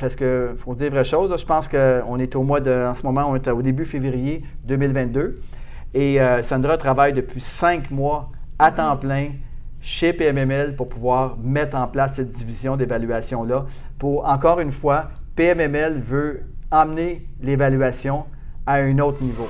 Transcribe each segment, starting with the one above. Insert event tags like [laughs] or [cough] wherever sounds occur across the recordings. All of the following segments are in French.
Parce qu'il faut dire vraie chose, je pense qu'on est au mois de, en ce moment, on est au début février 2022. Et euh, Sandra travaille depuis cinq mois à temps plein chez PMML pour pouvoir mettre en place cette division d'évaluation-là. Pour, encore une fois, PMML veut emmener l'évaluation à un autre niveau.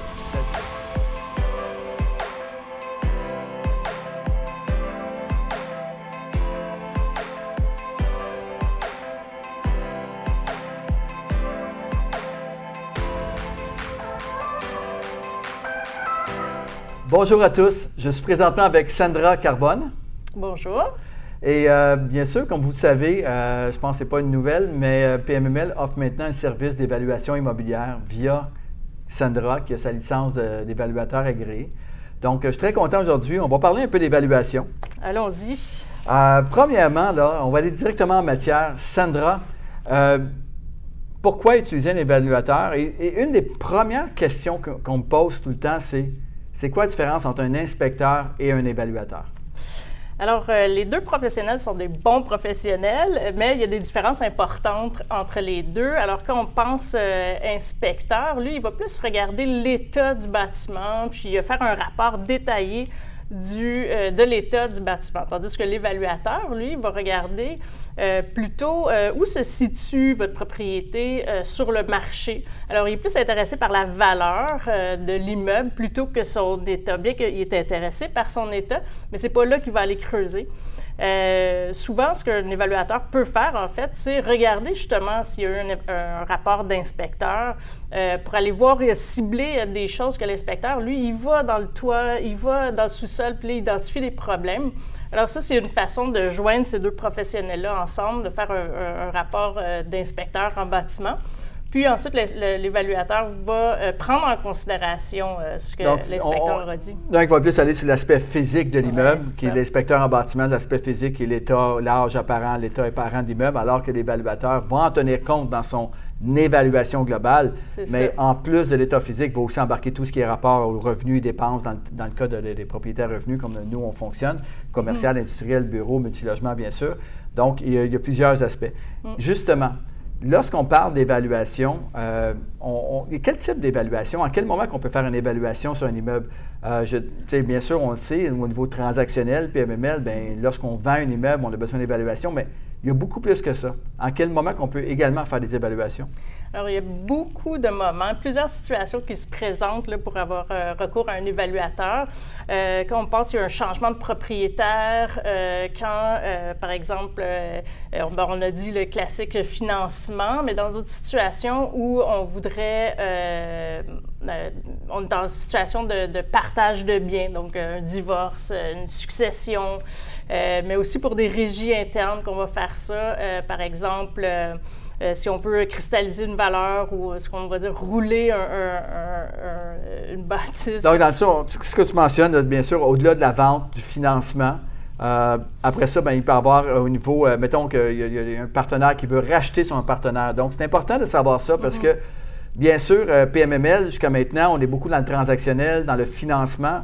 Bonjour à tous, je suis présentement avec Sandra Carbone. Bonjour. Et euh, bien sûr, comme vous le savez, euh, je pense que ce n'est pas une nouvelle, mais euh, PMML offre maintenant un service d'évaluation immobilière via Sandra, qui a sa licence d'évaluateur agréé. Donc, je suis très content aujourd'hui. On va parler un peu d'évaluation. Allons-y. premièrement, là, on va aller directement en matière. Sandra, pourquoi utiliser un évaluateur? Et, une des premières questions qu'on me pose tout le temps, c'est c'est quoi la différence entre un inspecteur et un évaluateur? Alors, euh, les deux professionnels sont des bons professionnels, mais il y a des différences importantes entre les deux. Alors, quand on pense euh, inspecteur, lui, il va plus regarder l'état du bâtiment, puis faire un rapport détaillé euh, de l'état du bâtiment. Tandis que l'évaluateur, lui, va regarder euh, plutôt euh, où se situe votre propriété sur le marché. Alors, il est plus intéressé par la valeur de l'immeuble plutôt que son état, bien qu'il est intéressé par son état, mais c'est pas là qu'il va aller creuser. Souvent, ce qu'un évaluateur peut faire, en fait, c'est regarder justement s'il y a eu un, rapport d'inspecteur pour aller voir et cibler des choses que l'inspecteur, lui, il va dans le toit, il va dans le sous-sol, puis il identifie les problèmes. Alors ça, c'est une façon de joindre ces deux professionnels-là ensemble, de faire un, rapport euh, d'inspecteur en bâtiment. Puis ensuite, l'évaluateur va euh, prendre en considération euh, ce que l'inspecteur aura dit. Donc, il va plus aller sur l'aspect physique de l'immeuble, qui est l'inspecteur en bâtiment, l'aspect physique et l'état, l'âge apparent, l'état apparent de l'immeuble, alors que l'évaluateur va en tenir compte dans son évaluation globale, mais en plus de l'état physique, va aussi embarquer tout ce qui est rapport aux revenus et dépenses dans, le cas des propriétaires revenus, comme nous, on fonctionne, commercial, mm. industriel, bureau, multilogement, bien sûr. Donc, il y a, plusieurs aspects. Mm. Justement, lorsqu'on parle d'évaluation, euh, quel type d'évaluation? En quel moment qu'on peut faire une évaluation sur un immeuble? Euh, bien sûr, on le sait, au niveau transactionnel, PMML, ben, lorsqu'on vend un immeuble, on a besoin d'évaluation, mais il y a beaucoup plus que ça. En quel moment qu'on peut également faire des évaluations? Alors, il y a beaucoup de moments, plusieurs situations qui se présentent là, pour avoir euh, recours à un évaluateur. Euh, quand on pense qu'il y a un changement de propriétaire, euh, quand, par exemple, ben, on, a dit le classique financement, mais dans d'autres situations où on voudrait, on est dans une situation de, de partage de biens, donc un divorce, une succession, mais aussi pour des régies internes qu'on va faire ça. par exemple, euh, si on veut cristalliser une valeur ou ce qu'on va dire rouler une bâtisse. Donc, dans le fond, ce que tu mentionnes, bien sûr, au-delà de la vente, du financement, euh, après ça, ben, il peut y avoir au niveau, euh, mettons qu'il y, a un partenaire qui veut racheter son partenaire. Donc, c'est important de savoir ça parce mm-hmm. que, bien sûr, PMML, jusqu'à maintenant, on est beaucoup dans le transactionnel, dans le financement.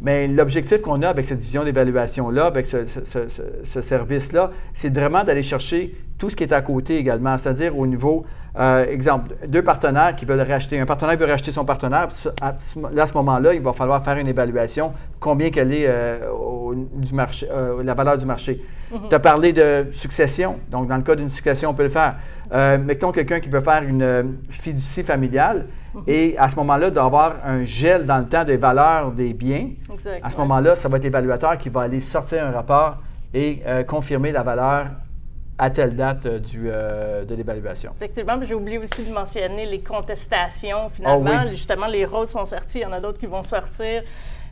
Mais l'objectif qu'on a avec cette division d'évaluation-là, avec ce, service-là, c'est vraiment d'aller chercher tout ce qui est à côté également, c'est-à-dire au niveau, euh, exemple, deux partenaires qui veulent racheter. Un partenaire veut racheter son partenaire. À ce moment-là, il va falloir faire une évaluation, combien qu'elle est euh, du marché, euh, la valeur du marché. Mm-hmm. Tu as parlé de succession. Donc, dans le cas d'une succession, on peut le faire. mettons quelqu'un qui veut faire une fiducie familiale. Et à ce moment-là, d'avoir un gel dans le temps des valeurs des biens. à ce moment-là, ça va être l'évaluateur qui va aller sortir un rapport et euh, confirmer la valeur à telle date euh, du, euh, de l'évaluation. Effectivement, j'ai oublié aussi de mentionner les contestations. Finalement, ah justement, les rôles sont sortis. Il y en a d'autres qui vont sortir.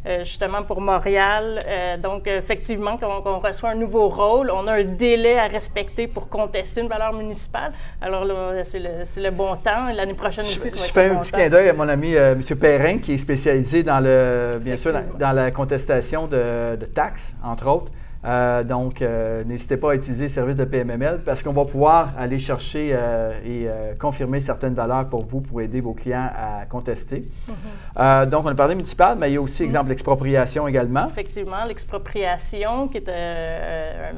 Euh, justement pour Montréal. Euh, donc, effectivement, quand on, reçoit un nouveau rôle, on a un délai à respecter pour contester une valeur municipale. Alors là, c'est le, bon temps. L'année prochaine aussi, ça va Je fais un petit clin d'œil à mon ami euh, M. Perrin, qui est spécialisé dans le, bien sûr, dans, la contestation de, taxes, entre autres. Euh, donc, euh, n'hésitez pas à utiliser le service de PMML parce qu'on va pouvoir aller chercher euh, et confirmer certaines valeurs pour vous, pour aider vos clients à contester. Mm-hmm. donc, on a parlé municipal, mais il y a aussi, exemple, l'expropriation également. Effectivement, l'expropriation qui est...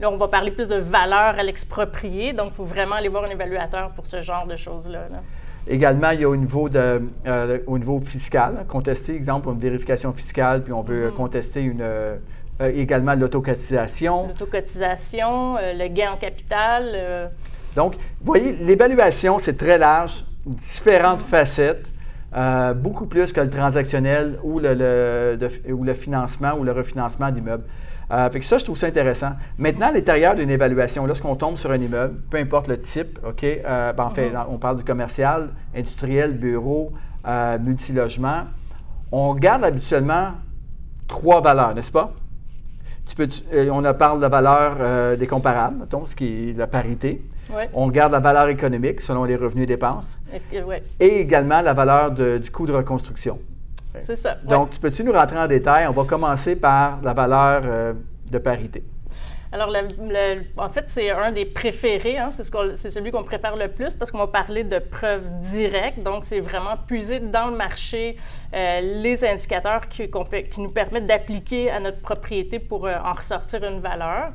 là, on va parler plus de valeur à l'exproprié. Donc, il faut vraiment aller voir un évaluateur pour ce genre de choses-là. Également, il y a au niveau, de, au niveau fiscal, contester, exemple, une vérification fiscale, puis on veut mm-hmm. contester une, également l'autocotisation. L'autocotisation, euh, le gain en capital. Euh. Donc, vous voyez, l'évaluation, c'est très large, différentes facettes, beaucoup plus que le transactionnel ou le, ou le financement ou le refinancement d'immeubles. fait que ça, je trouve ça intéressant. Maintenant, à l'intérieur d'une évaluation, lorsqu'on tombe sur un immeuble, peu importe le type, OK, ben, en fait, mm-hmm. on parle du commercial, industriel, bureau, multilogement, on garde habituellement trois valeurs, n'est-ce pas? Euh, on parle de la valeur euh, des comparables, ce qui est la parité. On garde la valeur économique selon les revenus et dépenses. Et également la valeur du coût de reconstruction. C'est ça. Donc, tu peux-tu nous rentrer en détail? On va commencer par la valeur euh, de parité. Alors, en fait, c'est un des préférés. Hein, c'est, celui qu'on préfère le plus parce qu'on va parler de preuves directes. Donc, c'est vraiment puiser dans le marché euh, les indicateurs qui, nous permettent d'appliquer à notre propriété pour euh, en ressortir une valeur.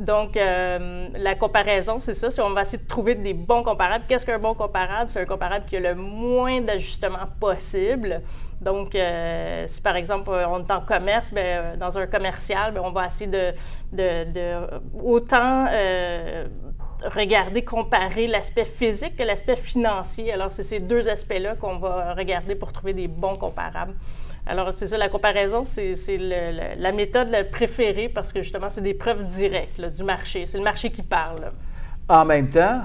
Donc, euh, la comparaison, c'est ça. Si on va essayer de trouver des bons comparables, qu'est-ce qu'un bon comparable? C'est un comparable qui a le moins d'ajustements possible. Donc, euh, si par exemple on est en commerce, euh, dans un commercial, bien, on va essayer de, de, de autant regarder, comparer l'aspect physique que l'aspect financier. Alors, c'est ces deux aspects-là qu'on va regarder pour trouver des bons comparables. Alors, c'est ça, la comparaison, c'est la méthode la préférée parce que justement, c'est des preuves directes du marché. C'est le marché qui parle. En même temps,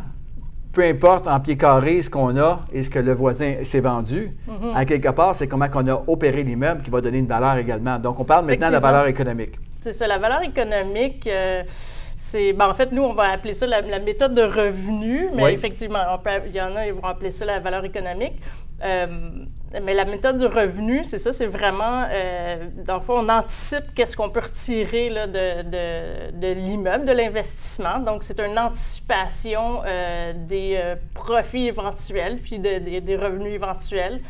peu importe en pied carré ce qu'on a et ce que le voisin s'est vendu, mm-hmm. à quelque part, c'est comment on a opéré l'immeuble qui va donner une valeur également. Donc, on parle maintenant de la valeur économique. C'est ça, la valeur économique. Euh, c'est, ben, en fait, nous, on va appeler ça la, méthode de revenu, mais effectivement, il y en a, ils vont appeler ça la valeur économique. Euh, mais la méthode du revenu, c'est ça, c'est vraiment, euh, dans le fond, on anticipe qu'est-ce qu'on peut retirer là, de, de, de l'immeuble, de l'investissement. Donc, c'est une anticipation euh, des euh, profits éventuels, puis des revenus éventuels.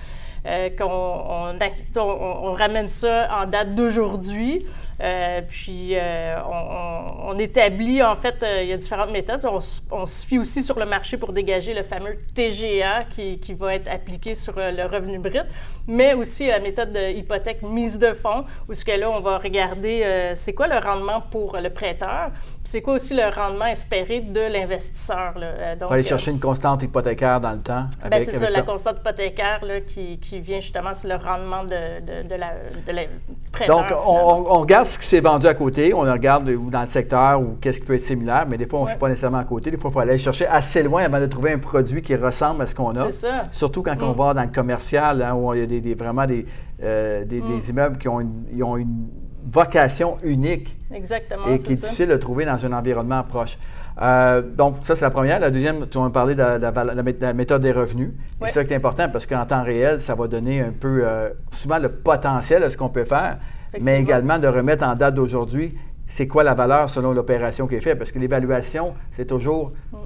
Qu'on on, on, ramène ça en date d'aujourd'hui. Euh, puis euh, on, on, établit, en fait, il y a différentes méthodes. On, se fie aussi sur le marché pour dégager le fameux TGA qui, qui va être appliqué sur le revenu brut, mais aussi la méthode de hypothèque mise de fonds, où ce que là, on va regarder c'est quoi le rendement pour le prêteur, c'est quoi aussi le rendement espéré de l'investisseur. On va aller chercher une constante hypothécaire dans le temps. Ben, c'est ça, la constante hypothécaire là, qui, qui vient justement, c'est le rendement de, de, la, de Donc, on, regarde ce qui s'est vendu à côté, on regarde dans le secteur ou qu'est-ce qui peut être similaire, mais des fois, on ne ouais. pas nécessairement à côté. Des fois, il faut aller chercher assez loin avant de trouver un produit qui ressemble à ce qu'on a. C'est ça. Surtout quand on mm. va dans le commercial, hein, où il y a des, vraiment des, euh, des, mm. immeubles qui ont ont une vocation unique. Exactement. Et qui est difficile de trouver dans un environnement proche. Euh, donc, ça, c'est la première. La deuxième, tu vas parler de la, méthode des revenus. C'est ça qui est important parce qu'en temps réel, ça va donner un peu, euh, souvent, le potentiel de ce qu'on peut faire, mais également de remettre en date d'aujourd'hui, c'est quoi la valeur selon l'opération qui est faite? Parce que l'évaluation, c'est toujours mm.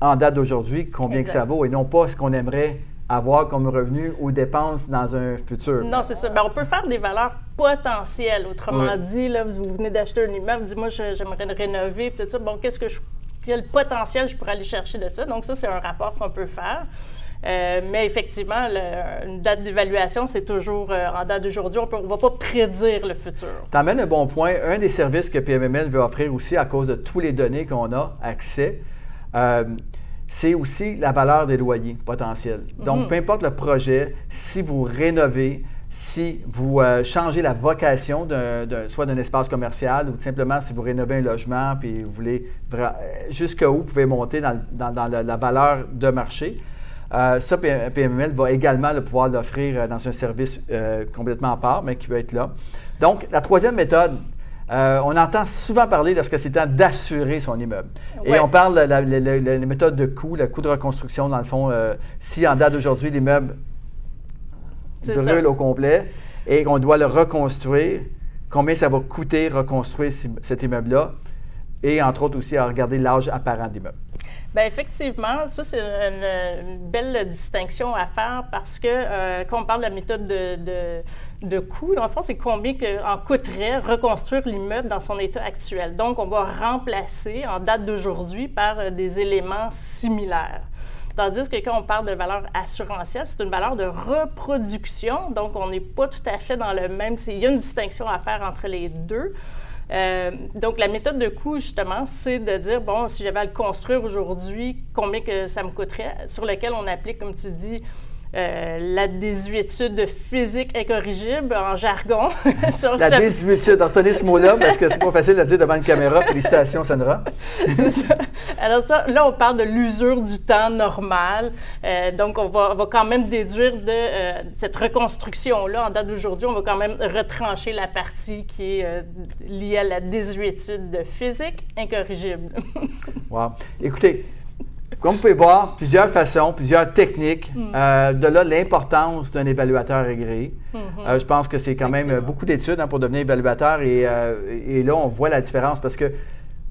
en date d'aujourd'hui combien que ça vaut et non pas ce qu'on aimerait avoir comme revenu ou dépenses dans un futur. Non, c'est ça. Ben, on peut faire des valeurs potentielles. Autrement dit, là, vous venez d'acheter un immeuble, dis-moi, j'aimerais le rénover, peut-être ça. Bon, qu'est-ce que je, quel potentiel je pourrais aller chercher de ça? Donc, ça, c'est un rapport qu'on peut faire. Euh, mais effectivement, une date d'évaluation, c'est toujours euh, en date d'aujourd'hui. On ne va pas prédire le futur. Tu amènes un bon point. Un des services que PMML veut offrir aussi à cause de toutes les données qu'on a accès, euh, c'est aussi la valeur des loyers potentiels. Donc, mhm. peu importe le projet, si vous rénovez, si vous euh, changez la vocation de, soit d'un espace commercial ou simplement si vous rénovez un logement puis vous voulez euh, jusqu'où vous pouvez monter dans, la, valeur de marché. Euh, ça, PMML va également le pouvoir l'offrir dans un service complètement à part, mais qui peut être là. Donc, la troisième méthode, euh, on entend souvent parler lorsque c'est temps d'assurer son immeuble. Et on parle de la, méthode de coût, le coût de reconstruction, dans le fond. Euh, si en date d'aujourd'hui, l'immeuble brûle au complet et qu'on doit le reconstruire, combien ça va coûter reconstruire cet immeuble-là, et entre autres aussi à regarder l'âge apparent de l'immeuble. Bien, effectivement, ça, c'est une, belle distinction à faire parce que euh, quand on parle de la méthode de, de, coût, dans le fond, c'est combien que, en coûterait reconstruire l'immeuble dans son état actuel. Donc, on va remplacer en date d'aujourd'hui par euh, des éléments similaires. Tandis que quand on parle de valeur assurantielle, c'est une valeur de reproduction. Donc, on n'est pas tout à fait dans le même. Il y a une distinction à faire entre les deux. Euh, donc, la méthode de coût, justement, c'est de dire, bon, si j'avais à le construire aujourd'hui, combien que ça me coûterait, sur lequel on applique, comme tu dis, euh, la désuétude physique incorrigible en jargon. [laughs] la désuétude, retenez ce mot-là parce que c'est pas facile à dire devant une caméra. Félicitations, Sandra. [laughs] c'est ça. Alors ça, là, on parle de l'usure du temps normal. Euh, donc, on va, va, quand même déduire de euh, cette reconstruction-là, en date d'aujourd'hui, on va quand même retrancher la partie qui est liée à la désuétude physique incorrigible. [laughs] wow. Écoutez, comme vous pouvez voir, plusieurs façons, plusieurs techniques. Hmm. Euh, de là, l'importance d'un évaluateur agréé. Hmm. Euh, je pense que c'est quand même beaucoup d'études hein, pour devenir évaluateur euh, et, là, on voit la différence parce que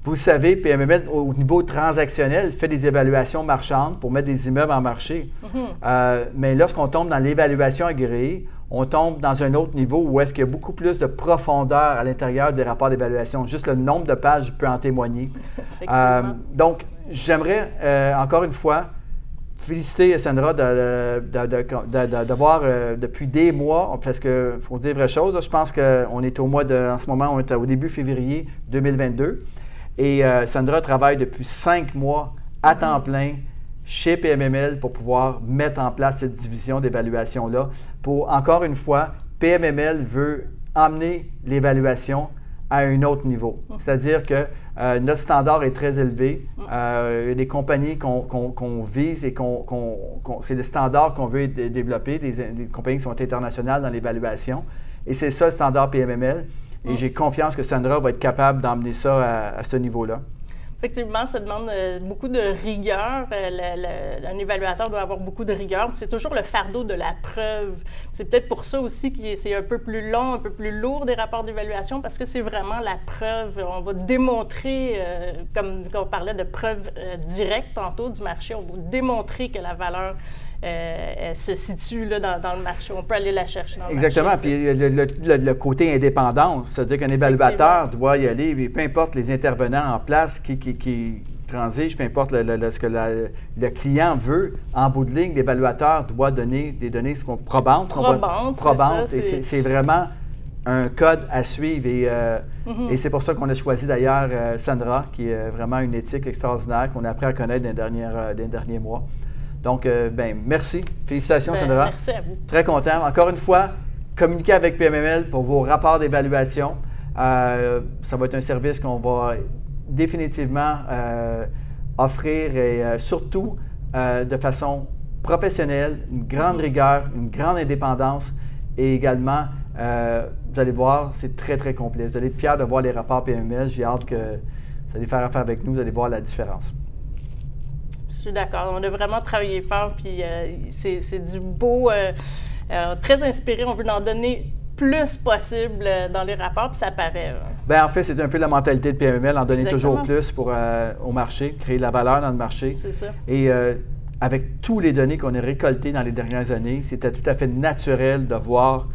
vous savez, PMML, au niveau transactionnel, fait des évaluations marchandes pour mettre des immeubles en marché. Hmm. mais lorsqu'on tombe dans l'évaluation agréée, on tombe dans un autre niveau où est-ce qu'il y a beaucoup plus de profondeur à l'intérieur des rapports d'évaluation. Juste le nombre de pages peut en témoigner. [laughs] donc, j'aimerais euh, encore une fois féliciter Sandra d'avoir euh, depuis des mois, parce qu'il faut dire vraie chose, je pense qu'on est au mois de, en ce moment, on est au début février 2022. Et euh, Sandra travaille depuis cinq mois à mm-hmm. temps plein chez PMML pour pouvoir mettre en place cette division d'évaluation-là. Pour, encore une fois, PMML veut emmener l'évaluation à un autre niveau. Mm-hmm. C'est-à-dire que euh, notre standard est très élevé. Euh, y a des compagnies qu'on vise et qu'on, c'est des standards qu'on veut développer, des, compagnies qui sont internationales dans l'évaluation. Et c'est ça le standard PMML. Et mm. j'ai confiance que Sandra va être capable d'emmener ça à ce niveau-là. Effectivement, ça demande euh, beaucoup de rigueur. Euh, un évaluateur doit avoir beaucoup de rigueur. C'est toujours le fardeau de la preuve. C'est peut-être pour ça aussi que c'est un peu plus long, un peu plus lourd des rapports d'évaluation parce que c'est vraiment la preuve. On va démontrer, euh, comme quand on parlait de preuve directe tantôt du marché, on va démontrer que la valeur euh, se situe là, dans, le marché. On peut aller la chercher dans Exactement. marché. Puis le, le, côté indépendance, c'est-à-dire qu'un évaluateur doit y aller, peu importe les intervenants en place qui, qui, qui transigent, peu importe ce que le client veut, en bout de ligne, l'évaluateur doit donner des données ce qu'on probantes. Probantes, probante c'est vraiment un code à suivre. Et, euh, mm-hmm. et c'est pour ça qu'on a choisi d'ailleurs euh, Sandra, qui est vraiment une éthique extraordinaire qu'on a appris à connaître dans les derniers mois. Donc, euh, ben, merci. Félicitations, ben, Sandra. Merci à vous. Très content. Encore une fois, communiquez avec PMML pour vos rapports d'évaluation. Euh, ça va être un service qu'on va définitivement euh, offrir et surtout de façon professionnelle, une grande rigueur, une grande indépendance et également, vous allez voir, c'est très, très complet. Vous allez être fiers de voir les rapports PMML. J'ai hâte que vous allez faire affaire avec nous, vous allez voir la différence. Je suis d'accord. On a vraiment travaillé fort, puis euh, c'est du beau, euh, euh, très inspiré. On veut en donner plus possible dans les rapports, puis ça paraît. Bien, en fait, c'est un peu la mentalité de PML, en donner toujours plus pour, au marché, créer de la valeur dans le marché. C'est ça. Et avec tous les données qu'on a récoltées dans les dernières années, c'était tout à fait naturel de voir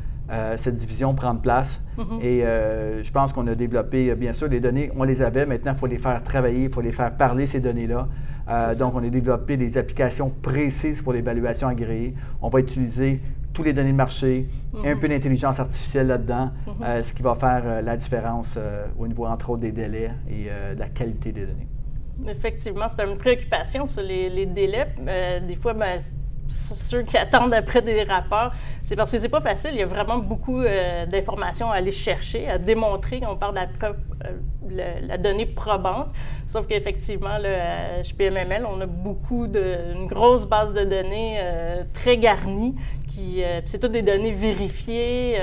cette division prendre place. Mm-hmm. Et je pense qu'on a développé, bien sûr, les données, on les avait, maintenant, il faut les faire travailler, il faut les faire parler, ces données-là. Euh, donc, on a développé des applications précises pour l'évaluation agréée. On va utiliser tous les données de marché, un mhm. peu d'intelligence artificielle là-dedans, mhm. euh, ce qui va faire euh, la différence au niveau, entre autres, des délais et de la qualité des données. Effectivement, c'est une préoccupation, sur les, délais. des fois, ben, ceux qui attendent après des rapports, c'est parce que c'est pas facile. Il y a vraiment beaucoup euh, d'informations à aller chercher, à démontrer. On parle de la, preuve, euh, la donnée probante. Sauf qu'effectivement, chez PMML, on a beaucoup de, une grosse base de données euh, très garnie. Qui, c'est toutes des données vérifiées.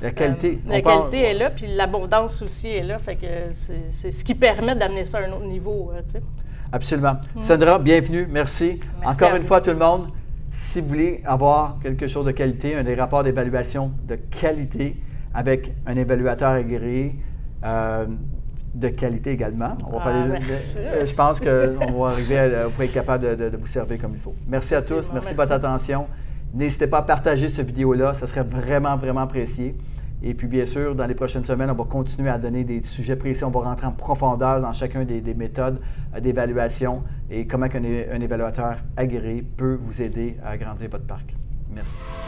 la qualité. la qualité est là, puis l'abondance aussi est là. Fait que c'est, ce qui permet d'amener ça à un autre niveau. Absolument. Mm. Sandra, bienvenue. Merci. Merci Encore une fois, tout le monde. Si vous voulez avoir quelque chose de qualité, un des rapports d'évaluation de qualité, avec un évaluateur agréé. Euh, de qualité également. On va Ah, faire les- merci. euh, je pense qu'on va arriver à, pour être capable de, de- de vous servir comme il faut. Merci à tous. Merci de votre attention. N'hésitez pas à partager cette vidéo-là. Ça serait vraiment, vraiment apprécié. Et puis, bien sûr, dans les prochaines semaines, on va continuer à donner des sujets précis. On va rentrer en profondeur dans chacun des, des méthodes euh, d'évaluation et comment un évaluateur agréé peut vous aider à agrandir votre parc. Merci.